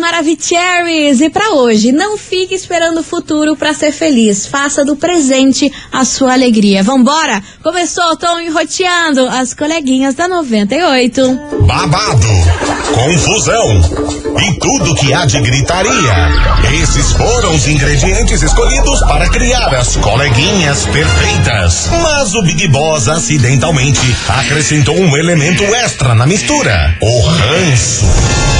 Maravicheries! E para hoje, não fique esperando o futuro para ser feliz. Faça do presente a sua alegria. Vambora? Começou, tô enroteando as coleguinhas da 98. Babado, confusão e tudo que há de gritaria. Esses foram os ingredientes escolhidos para criar as coleguinhas perfeitas. Mas o Big Boss acidentalmente acrescentou um elemento extra na mistura: o ranço.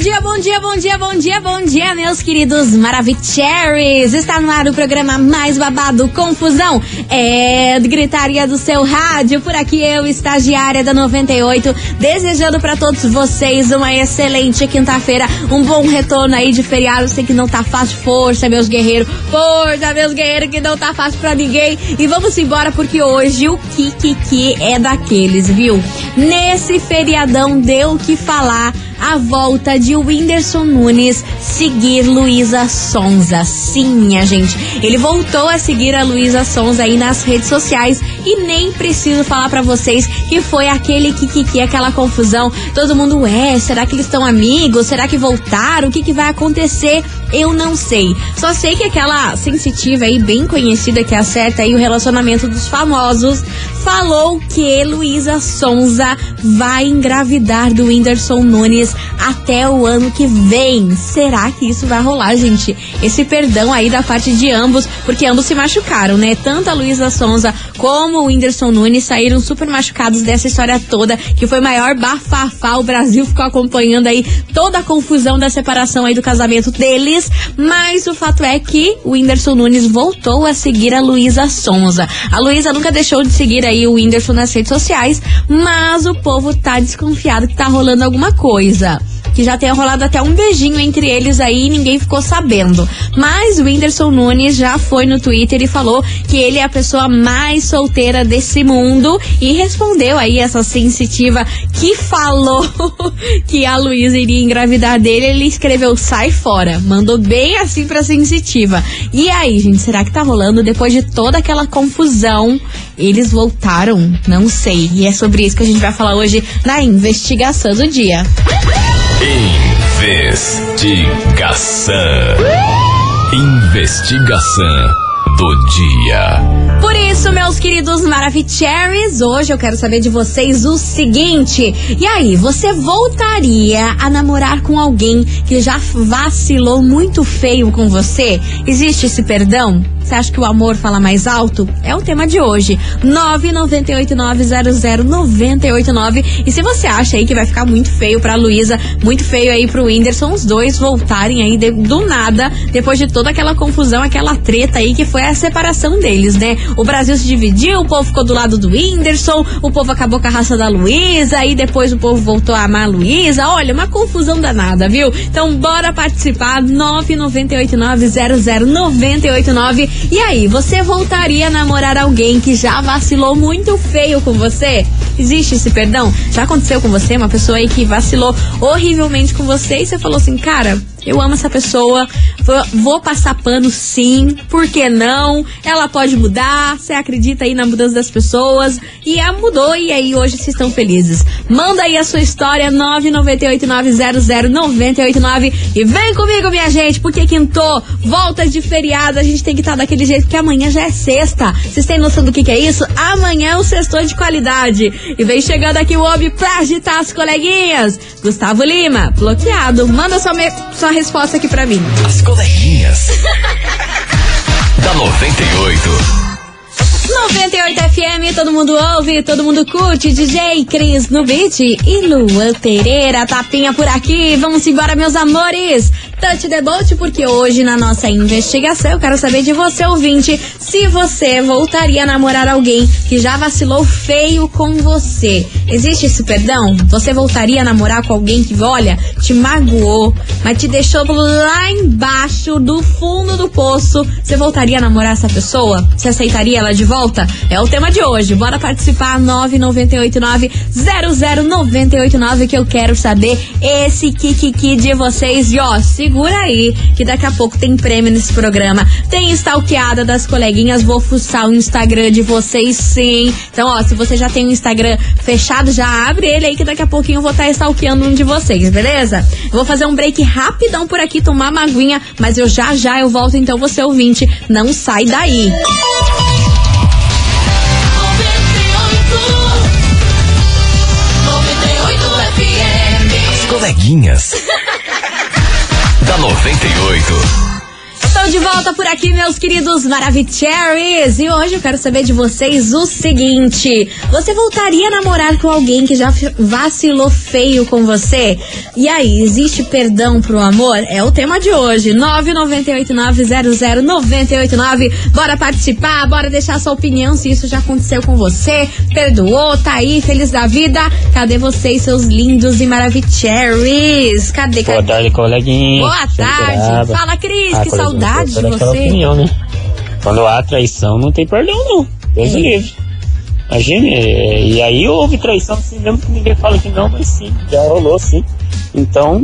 Dia, bom dia, bom dia, bom dia, bom dia, meus queridos Maravicheries! Está no ar o programa mais babado, Confusão, é gritaria do seu rádio. Por aqui eu, estagiária da 98, desejando para todos vocês uma excelente quinta-feira, um bom retorno aí de feriado. Sei que não tá fácil, força, meus guerreiros, força, meus guerreiros, que não tá fácil pra ninguém. E vamos embora porque hoje o Kikiki é daqueles, viu? Nesse feriadão deu o que falar a volta de Whindersson Nunes seguir Luísa Sonza. Sim, minha gente. Ele voltou a seguir a Luísa Sonza aí nas redes sociais e nem preciso falar para vocês que foi aquele que aquela confusão. Todo mundo é, será que eles estão amigos? Será que voltaram? O que, que vai acontecer? Eu não sei. Só sei que aquela sensitiva aí, bem conhecida, que acerta aí o relacionamento dos famosos, falou que Luísa Sonza vai engravidar do Whindersson Nunes até o ano que vem. Será que isso vai rolar, gente? Esse perdão aí da parte de ambos, porque ambos se machucaram, né? Tanto a Luísa Sonza como o Whindersson Nunes saíram super machucados dessa história toda, que foi maior bafafá. O Brasil ficou acompanhando aí toda a confusão da separação aí do casamento deles. Mas o fato é que o Whindersson Nunes voltou a seguir a Luísa Sonza. A Luísa nunca deixou de seguir aí o Whindersson nas redes sociais, mas o povo tá desconfiado que tá rolando alguma coisa que já tenha rolado até um beijinho entre eles aí e ninguém ficou sabendo. Mas o Whindersson Nunes já foi no Twitter e falou que ele é a pessoa mais solteira desse mundo e respondeu aí essa sensitiva que falou que a Luísa iria engravidar dele. Ele escreveu sai fora, mandou bem assim pra sensitiva. E aí, gente, será que tá rolando depois de toda aquela confusão? Eles voltaram? Não sei. E é sobre isso que a gente vai falar hoje na investigação do dia. Investigação. Investigação do dia. Por isso, meus queridos Maravicheries, hoje eu quero saber de vocês o seguinte: e aí, você voltaria a namorar com alguém que já vacilou muito feio com você? Existe esse perdão? Você acha que o amor fala mais alto? É o tema de hoje. 998900989. E se você acha aí que vai ficar muito feio pra Luísa, muito feio aí pro Whindersson, os dois voltarem aí de, do nada, depois de toda aquela confusão, aquela treta aí que foi a separação deles, né? O Brasil se dividiu, o povo ficou do lado do Whindersson, o povo acabou com a raça da Luísa, e depois o povo voltou a amar a Luísa. Olha, uma confusão danada, viu? Então bora participar. 998900989. E aí, você voltaria a namorar alguém que já vacilou muito feio com você? Existe esse perdão? Já aconteceu com você? Uma pessoa aí que vacilou horrivelmente com você e você falou assim, cara, eu amo essa pessoa, vou, passar pano sim, por que não? Ela pode mudar, você acredita aí na mudança das pessoas e ela mudou e aí hoje vocês estão felizes. Manda aí a sua história 998900989 e vem comigo, minha gente, porque quintou, volta de feriado, a gente tem que estar tá daquele jeito que amanhã já é sexta. Vocês têm noção do que, que é isso? Amanhã é o sextor de qualidade. E vem chegando aqui o homem pra agitar as coleguinhas. Gustavo Lima, bloqueado. Manda sua, me sua uma resposta aqui pra mim. As coleguinhas. da 98. 98 FM, todo mundo ouve, todo mundo curte. DJ Cris no beat e Luan Pereira, tapinha por aqui. Vamos embora, meus amores. Touch the Boat, porque hoje na nossa investigação eu quero saber de você, ouvinte, se você voltaria a namorar alguém que já vacilou feio com você. Existe esse perdão? Você voltaria a namorar com alguém que, olha, te magoou, mas te deixou lá embaixo do fundo do poço? Você voltaria a namorar essa pessoa? Você aceitaria ela de volta? É o tema de hoje. Bora participar 9989-00989 que eu quero saber esse kikiki de vocês. E ó, segura aí que daqui a pouco tem prêmio nesse programa. Tem stalkeada das coleguinhas, vou fuçar o Instagram de vocês sim. Então ó, se você já tem um Instagram fechado, já abre ele aí que daqui a pouquinho eu vou estar tá stalkeando um de vocês, beleza? vou fazer um break rapidão por aqui, tomar uma aguinha, mas eu já já eu volto então você ouvinte, não sai daí. coleguinhas. Da 98. Estou de volta por aqui, meus queridos Maravicheries. E hoje eu quero saber de vocês o seguinte: você voltaria a namorar com alguém que já vacilou feio com você? E aí, existe perdão pro amor? É o tema de hoje. 998900989. Bora participar, bora deixar sua opinião se isso já aconteceu com você. Perdoou, tá aí, feliz da vida. Cadê vocês, seus lindos e Maravicheries? Cadê, cadê? Boa tarde, coleguinha. Boa tarde. Fala, Cris, ah, que saudade saudade de você. Opinião, né? Quando há traição, não tem perdão, não. Deus é. livre. Imagine, e aí houve traição, assim, mesmo que ninguém fala que não, mas sim, já rolou, sim. Então,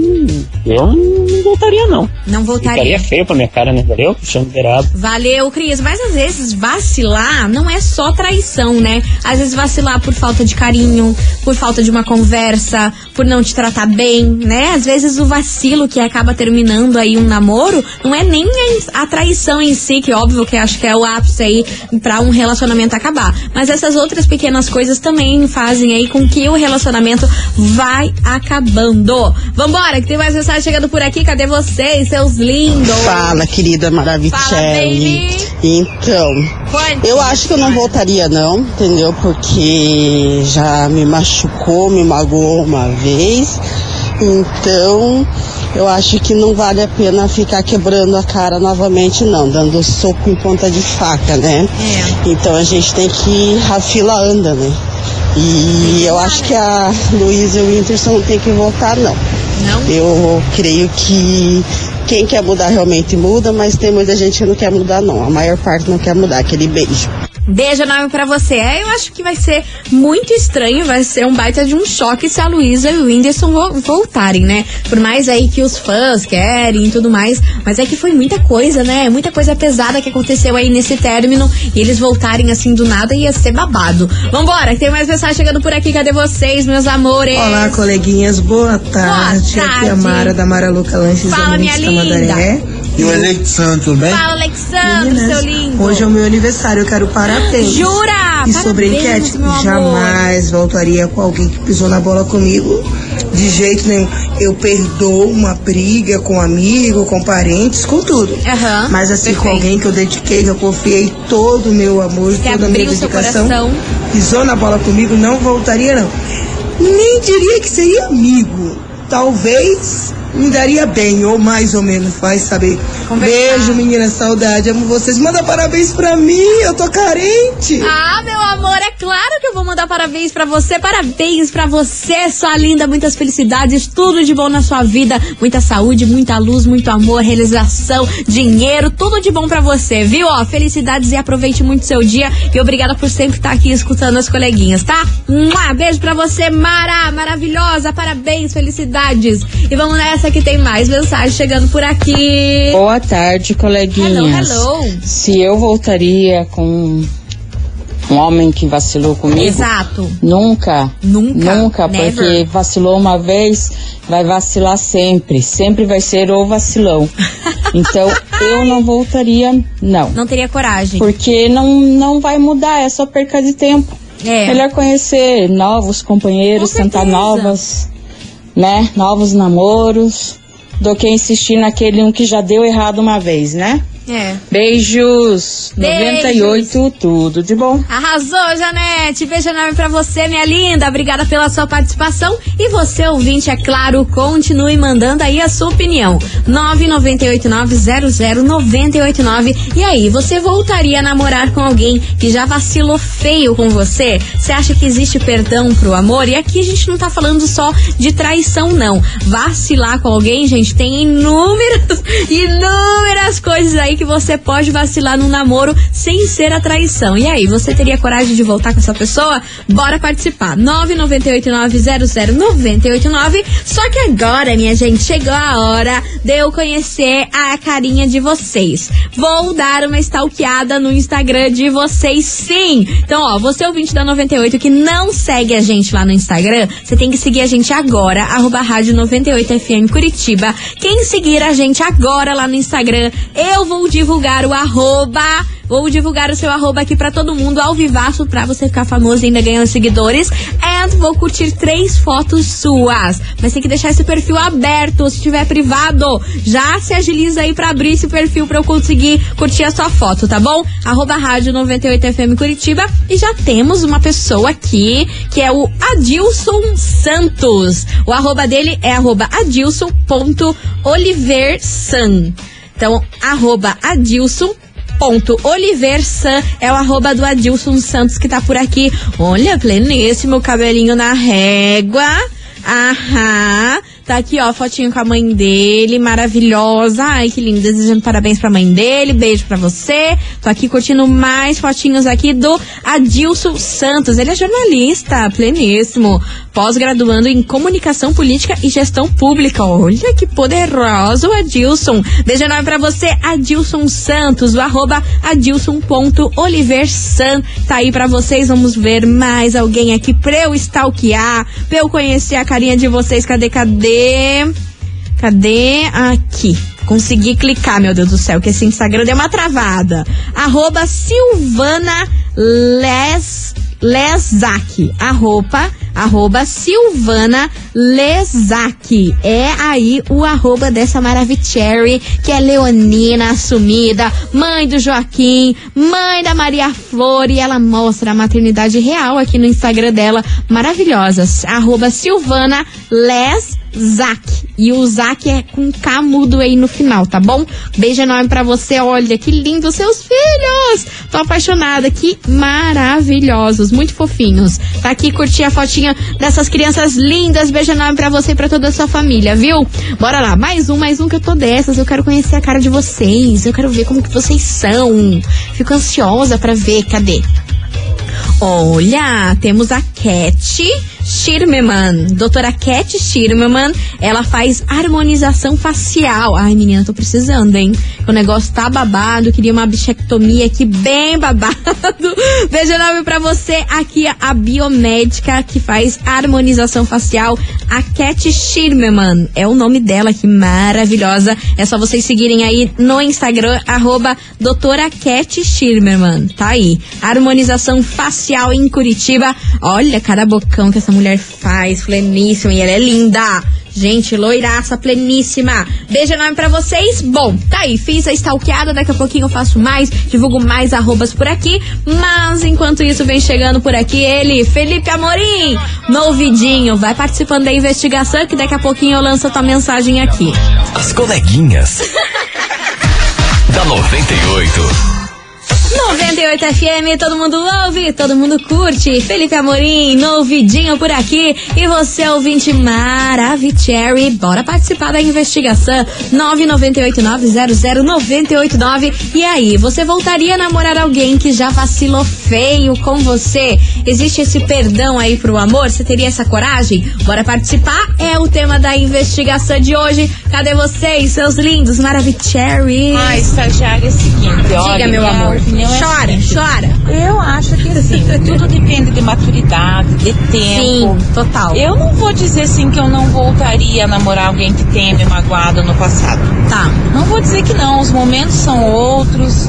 eu não voltaria, não. Não voltaria. Ficaria feio pra minha cara, né? Valeu? Puxando beirado. Valeu, Cris. Mas às vezes vacilar não é só traição, né? Às vezes vacilar por falta de carinho, por falta de uma conversa, por não te tratar bem, né? Às vezes o vacilo que acaba terminando aí um namoro não é nem a traição em si, que óbvio que acho que é o ápice aí pra um relacionamento acabar. Mas essas outras pequenas coisas também fazem aí com que o relacionamento vai acabando. Vambora, que tem mais mensagem chegando por aqui. Cadê vocês, seus lindos? Fala, querida Maravicelli. Então, eu acho que eu não voltaria, não, entendeu? Porque já me machucou, me magoou uma vez. Então, eu acho que não vale a pena ficar quebrando a cara novamente, não, dando soco em ponta de faca, né? É. Então a gente tem que. A fila anda, né? E eu acho que a Luísa e o Whindersson não tem que voltar, não. Não? Eu creio que quem quer mudar realmente muda, mas tem muita gente que não quer mudar, não. A maior parte não quer mudar. Aquele beijo. Beijo enorme pra você. É, eu acho que vai ser muito estranho, vai ser um baita de um choque se a Luísa e o Whindersson voltarem, né? Por mais aí que os fãs querem e tudo mais. Mas é que foi muita coisa, né? Muita coisa pesada que aconteceu aí nesse término. E eles voltarem assim do nada ia ser babado. Vambora, que tem mais mensagem chegando por aqui. Cadê vocês, meus amores? Olá, coleguinhas. Boa tarde. Boa tarde. Aqui é a Mara da Mara Luca Lanches Fala, minha linda. E o Alexandre, tudo bem? Fala, Alexandre, Meninas, seu lindo. Hoje é o meu aniversário, eu quero parabéns. Jura? E sobre a enquete, jamais voltaria com alguém que pisou na bola comigo. De jeito nenhum. Eu perdoo uma briga com um amigo, com parentes, com tudo. Uhum, Mas assim, perfeito. com alguém que eu dediquei, que eu confiei todo o meu amor, que toda a minha dedicação. Pisou na bola comigo, não voltaria, não. Nem diria que seria amigo. Talvez me daria bem, ou mais ou menos, vai saber. Conversar. Beijo, menina, saudade, amo vocês. Manda parabéns pra mim, eu tô carente. Ah, meu amor, é claro que eu vou mandar parabéns pra você. Parabéns pra você, sua linda. Muitas felicidades, tudo de bom na sua vida. Muita saúde, muita luz, muito amor, realização, dinheiro, tudo de bom pra você, viu? Ó, felicidades e aproveite muito seu dia. E obrigada por sempre estar aqui escutando as coleguinhas, tá? Um beijo pra você, Mara, maravilhosa. Parabéns, felicidades. E vamos nessa que tem mais mensagem chegando por aqui. Boa tarde, coleguinhas. Hello, hello. Se eu voltaria com um homem que vacilou comigo? Exato. Nunca. Nunca. Nunca, Never. porque vacilou uma vez, vai vacilar sempre. Sempre vai ser o vacilão. Então, eu não voltaria, não. Não teria coragem. Porque não, não vai mudar, é só perca de tempo. É. Melhor conhecer novos companheiros, tentar novas né? Novos namoros, do que insistir naquele um que já deu errado uma vez, né? É. Beijos. Beijos. 98, tudo de bom. Arrasou, Janete. Beijo enorme pra você, minha linda. Obrigada pela sua participação. E você, ouvinte, é claro, continue mandando aí a sua opinião. 998900989. E aí, você voltaria a namorar com alguém que já vacilou feio com você? Você acha que existe perdão pro amor? E aqui a gente não tá falando só de traição, não. Vacilar com alguém, gente, tem inúmeras, inúmeras coisas aí que você pode vacilar num namoro sem ser a traição. E aí, você teria coragem de voltar com essa pessoa? Bora participar. 998900989. Só que agora, minha gente, chegou a hora de eu conhecer a carinha de vocês. Vou dar uma stalkeada no Instagram de vocês, sim. Então, ó, você ouvinte da 98 que não segue a gente lá no Instagram, você tem que seguir a gente agora, arroba rádio 98FM Curitiba. Quem seguir a gente agora lá no Instagram, eu vou divulgar o arroba. Vou divulgar o seu arroba aqui para todo mundo ao vivaço pra você ficar famoso e ainda ganhando seguidores. And vou curtir três fotos suas. Mas tem que deixar esse perfil aberto. Se tiver privado, já se agiliza aí pra abrir esse perfil pra eu conseguir curtir a sua foto, tá bom? Arroba rádio 98FM Curitiba. E já temos uma pessoa aqui que é o Adilson Santos. O arroba dele é arroba adilson.oliversan. Então, arroba Adilson ponto Oliversan é o arroba do Adilson Santos que tá por aqui. Olha, pleníssimo, cabelinho na régua. Aham. Tá aqui, ó, fotinho com a mãe dele, maravilhosa. Ai, que lindo. Desejando parabéns pra mãe dele. Beijo pra você. Tô aqui curtindo mais fotinhos aqui do Adilson Santos. Ele é jornalista, pleníssimo. Pós-graduando em comunicação política e gestão pública. Olha que poderoso, Adilson. Beijo enorme pra você, Adilson Santos. O arroba adilson.oliversan. Tá aí pra vocês. Vamos ver mais alguém aqui pra eu stalkear, pra eu conhecer a carinha de vocês. Cadê, cadê? Cadê? Aqui. Consegui clicar, meu Deus do céu, que esse Instagram deu uma travada. Arroba Silvana Les, Lesac. Arroba, arroba Silvana Lesac. É aí o arroba dessa Maravicherry, que é leonina assumida, mãe do Joaquim, mãe da Maria Flor, e ela mostra a maternidade real aqui no Instagram dela, maravilhosas. Arroba Silvana Les Zac. E o Zac é com K mudo aí no final, tá bom? Beijo enorme pra você. Olha que lindo seus filhos. Tô apaixonada. Que maravilhosos. Muito fofinhos. Tá aqui curtir a fotinha dessas crianças lindas. Beijo enorme pra você e pra toda a sua família, viu? Bora lá. Mais um, mais um que eu tô dessas. Eu quero conhecer a cara de vocês. Eu quero ver como que vocês são. Fico ansiosa pra ver. Cadê? Olha, temos a Cat Schirmeman. Doutora Cat Schirmeman, ela faz harmonização facial. Ai, menina, tô precisando, hein? O negócio tá babado, queria uma bichectomia aqui bem babado. Beijo enorme pra você. Aqui a biomédica que faz harmonização facial, a Cat Schirmeman. É o nome dela, que maravilhosa. É só vocês seguirem aí no Instagram, arroba doutora Cat Schirmerman. Tá aí. Harmonização facial em Curitiba. Olha cada bocão que essa mulher faz, pleníssima, e ela é linda. Gente, loiraça, pleníssima. Beijo enorme pra vocês. Bom, tá aí, fiz a stalkeada, daqui a pouquinho eu faço mais, divulgo mais arrobas por aqui. Mas enquanto isso, vem chegando por aqui ele, Felipe Amorim, novidinho. Vai participando da investigação que daqui a pouquinho eu lanço a tua mensagem aqui. As coleguinhas. da 98. 98 FM, todo mundo ouve, todo mundo curte. Felipe Amorim, novidinho por aqui. E você, ouvinte Maravicherry, bora participar da investigação 998900989. E aí, você voltaria a namorar alguém que já vacilou feio com você? Existe esse perdão aí pro amor? Você teria essa coragem? Bora participar? É o tema da investigação de hoje. Cadê vocês, seus lindos Maravicherry? Ah, estagiária é o seguinte, Diga, olha, meu minha amor. opinião é a Chora, seguinte, chora. Eu acho que assim, tudo depende de maturidade, de tempo. Sim, total. Eu não vou dizer assim que eu não voltaria a namorar alguém que tenha me magoado no passado. Tá. Não vou dizer que não, os momentos são outros,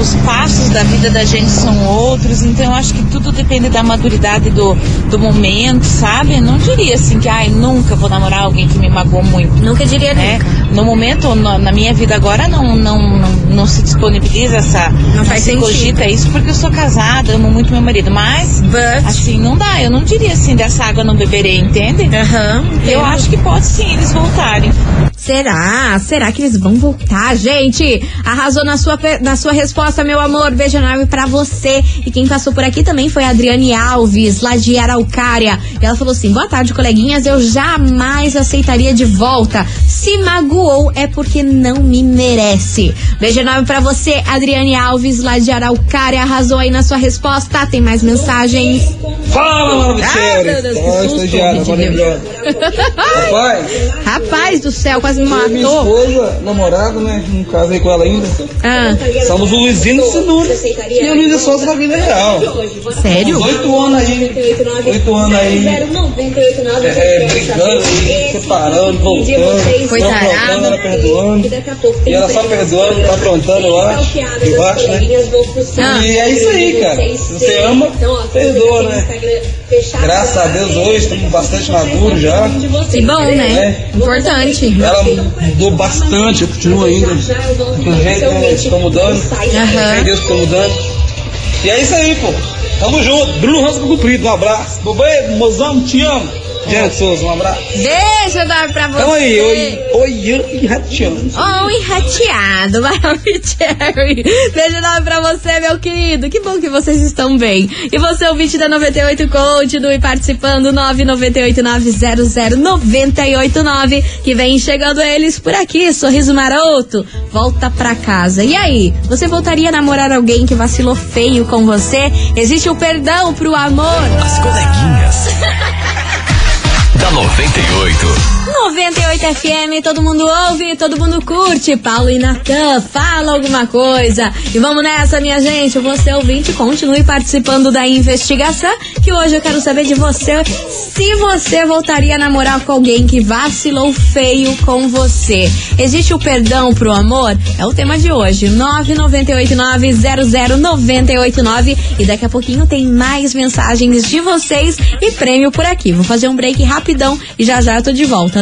os passos da vida da gente são outros, então eu acho que tudo depende da maturidade do, do momento, sabe? Não diria assim que, ai, nunca vou namorar alguém que me magoou muito. Nunca diria né? nunca. No momento, no, na minha vida agora, não, não, não, não se disponibiliza essa. Não faz se sentido. cogita isso porque eu sou casada, amo muito meu marido. Mas, But- assim, não dá. Eu não diria assim, dessa água não beberei, entende? Aham. Eu acho que pode sim eles voltarem. Será? Será que eles vão voltar, gente? Arrasou na sua, na sua resposta, meu amor. Beijo enorme pra você. E quem passou por aqui também foi a Adriane Alves, lá de Araucária. E ela falou assim: boa tarde, coleguinhas. Eu jamais aceitaria de volta. Se magoou é porque não me merece. Beijo enorme pra você, Adriane Alves, lá de Araucária. Arrasou aí na sua resposta. Tem mais mensagens? Fala, Ah, meu! Deus, que susto, estagiário, gente de maravilhosa. Rapaz, Rapaz do céu, quase me minha matou. esposa, namorada, né? Não casei com ela ainda. Ah, Somos o Luizinho Sinura e a Luísa Souza da vida real. sério? Uns oito anos aí. Oito anos aí. É, é, brigando aí, separando, voltando. Ela perdoando. E ela só perdoando, tá aprontando, eu acho. Eu acho, né? Ah. E é isso aí, cara. Se você ama, perdoa, né? Graças a Deus hoje estamos bastante maduros já. Que bom, né? É. Importante. Ela mudou bastante, eu continuo ainda. Do jeito que eu estou mudando. Sem Deus que estou mudando. E é isso aí, pô. Tamo junto. Bruno Rosca Cumprido, um abraço. Bobê, mozão, te amo. Gente Souza, um abraço. Beijo enorme pra você. Tamo aí, oi, oi, e rateando. Oi, rateado, Maravicherry. Beijo enorme pra você, meu querido. Que bom que vocês estão bem. E você, ouvinte da 98, continue participando. 998900989. Que vem chegando eles por aqui. Sorriso maroto. Volta pra casa. E aí, você voltaria a namorar alguém que vacilou feio com você? Existe o perdão pro amor? As coleguinhas. da 98. 98 FM, todo mundo ouve, todo mundo curte. Paulo e Natan, fala alguma coisa. E vamos nessa, minha gente. Você ouvinte, continue participando da investigação. Que hoje eu quero saber de você se você voltaria a namorar com alguém que vacilou feio com você. Existe o perdão pro amor? É o tema de hoje. 998900989. E daqui a pouquinho tem mais mensagens de vocês e prêmio por aqui. Vou fazer um break rapidão e já já eu tô de volta.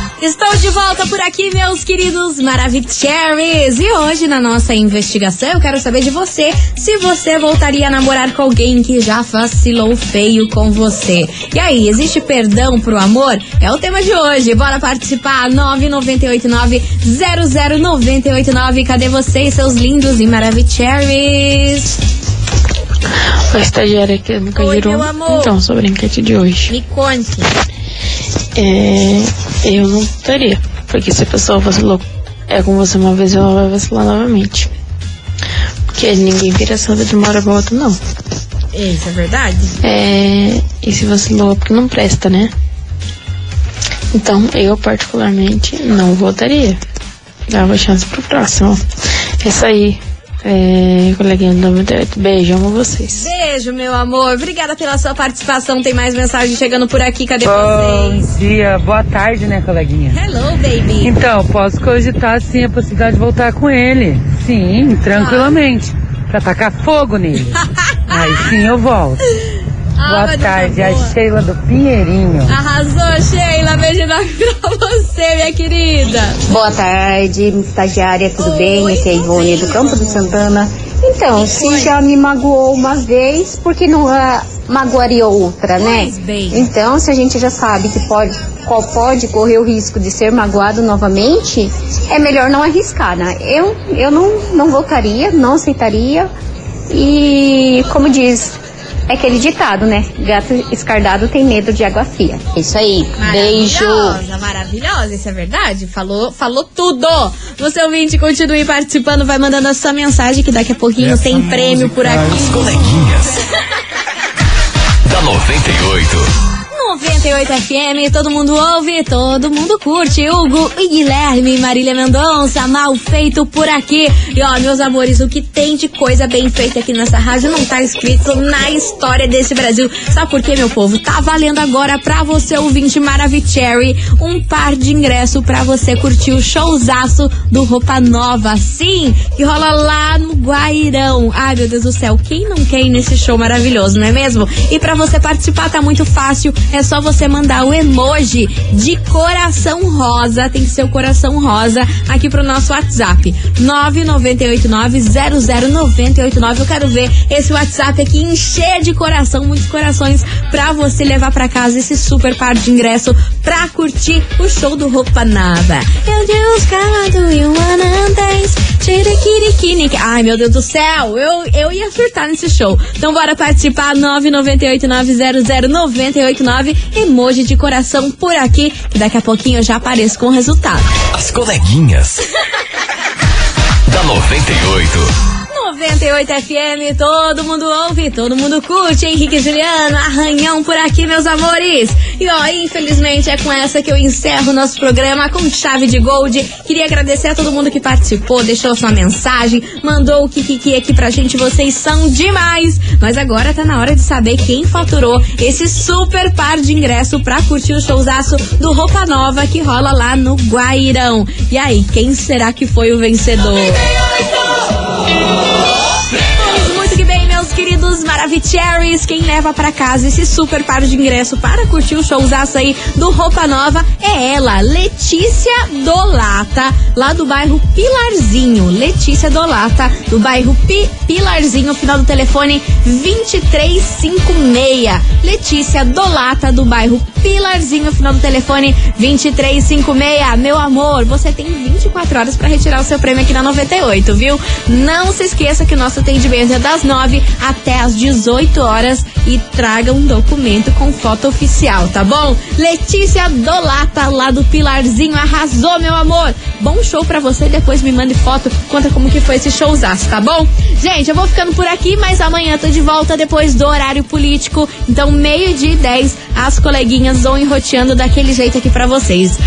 Estou de volta por aqui, meus queridos Maravicheries. E hoje, na nossa investigação, eu quero saber de você se você voltaria a namorar com alguém que já vacilou feio com você. E aí, existe perdão pro amor? É o tema de hoje. Bora participar! 998900989. Cadê vocês, seus lindos e Maravicheries? Oi, estagiária aqui no Cajiru. meu amor. Então, sobre a enquete de hoje. Me conte. É, eu não teria. Porque se a pessoa vacilou é com você uma vez, ela vai vacilar novamente. Porque ninguém vira santa de uma hora pra outra, não. Isso é verdade? É, e se vacilou é porque não presta, né? Então, eu particularmente não votaria. Dava chance pro próximo. É isso aí. É, coleguinha do 98. Beijo, amo vocês. Beijo, meu amor. Obrigada pela sua participação. Tem mais mensagem chegando por aqui. Cadê Bom vocês? dia, boa tarde, né, coleguinha? Hello, baby. Então, posso cogitar sim a possibilidade de voltar com ele. Sim, tranquilamente. Pra tacar fogo nele. Aí sim eu volto. Ah, boa tarde, tá a. Sheila do Pinheirinho. Arrasou, Sheila. Beijo enorme pra você, minha querida. Boa tarde, estagiária, tudo bem? Aqui é a Ivone do Campo do Santana. Então, se já me magoou uma vez, por que não ah, magoaria outra, né? Pois bem. Então, se a gente já sabe que pode, qual pode correr o risco de ser magoado novamente, é melhor não arriscar, né? Eu, eu não, não voltaria, não aceitaria. E, como diz, é aquele ditado, né? Gato escardado tem medo de água fria. É Isso aí. Beijo. Maravilhosa, maravilhosa. Isso é verdade? Falou, falou tudo. Você ouvinte, continue participando. Vai mandando a sua mensagem que daqui a pouquinho Essa tem prêmio por aqui. As coleguinhas. da 98. 98 FM, todo mundo ouve, todo mundo curte. Hugo e Guilherme, Marília Mendonça, mal feito por aqui. E ó, meus amores, o que tem de coisa bem feita aqui nessa rádio não tá escrito na história desse Brasil. Sabe por quê, meu povo? Tá valendo agora pra você, ouvinte Maravicherry, um par de ingresso pra você curtir o showzaço do Roupa Nova. Sim, que rola lá no Guairão. Ai, meu Deus do céu, quem não quer ir nesse show maravilhoso, não é mesmo? E pra você participar tá muito fácil, é só você mandar o emoji de coração rosa, tem que ser o coração rosa, aqui pro nosso WhatsApp. 998900989. Eu quero ver esse WhatsApp aqui encher de coração, muitos corações, pra você levar pra casa esse super par de ingresso pra curtir o show do Roupa Nova. Eu Deus, calado e wanna dance, tiriquiriquinique. Ai, meu Deus do céu, eu, eu ia surtar nesse show. Então bora participar, 998900989, emoji de coração por aqui, que daqui a pouquinho eu já apareço com o resultado. As coleguinhas. da 98. 98 FM, todo mundo ouve, todo mundo curte. Henrique e Juliano, arranhão por aqui, meus amores. E ó, infelizmente é com essa que eu encerro nosso programa com chave de gold. Queria agradecer a todo mundo que participou, deixou sua mensagem, mandou o Kikiki aqui pra gente. Vocês são demais. Mas agora tá na hora de saber quem faturou esse super par de ingresso pra curtir o showzaço do Roupa Nova que rola lá no Guairão. E aí, quem será que foi o vencedor? 98! Maravicheries. Quem leva para casa esse super par de ingresso para curtir o showzaço aí do Roupa Nova é ela, Letícia Dolata, lá do bairro Pilarzinho. Letícia Dolata, do bairro Pi Pilarzinho, final do telefone 2356. Letícia Dolata, do bairro Pilarzinho, final do telefone 2356. Meu amor, você tem 24 horas para retirar o seu prêmio aqui na 98, viu? Não se esqueça que o nosso atendimento é das 9 até as 18 horas e traga um documento com foto oficial, tá bom? Letícia Dolata, lá do Pilarzinho, arrasou, meu amor. Bom show pra você, depois me mande foto, conta como que foi esse showzaço, tá bom? Gente, eu vou ficando por aqui, mas amanhã tô de volta depois do horário político. Então, meio-dia e 10, as coleguinhas vão enroteando daquele jeito aqui pra vocês.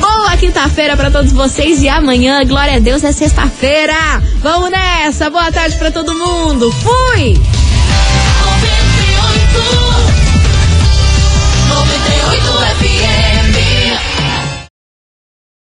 Boa quinta-feira pra todos vocês e amanhã, glória a Deus, é sexta-feira. Vamos nessa, boa tarde pra todo mundo. Fui! 98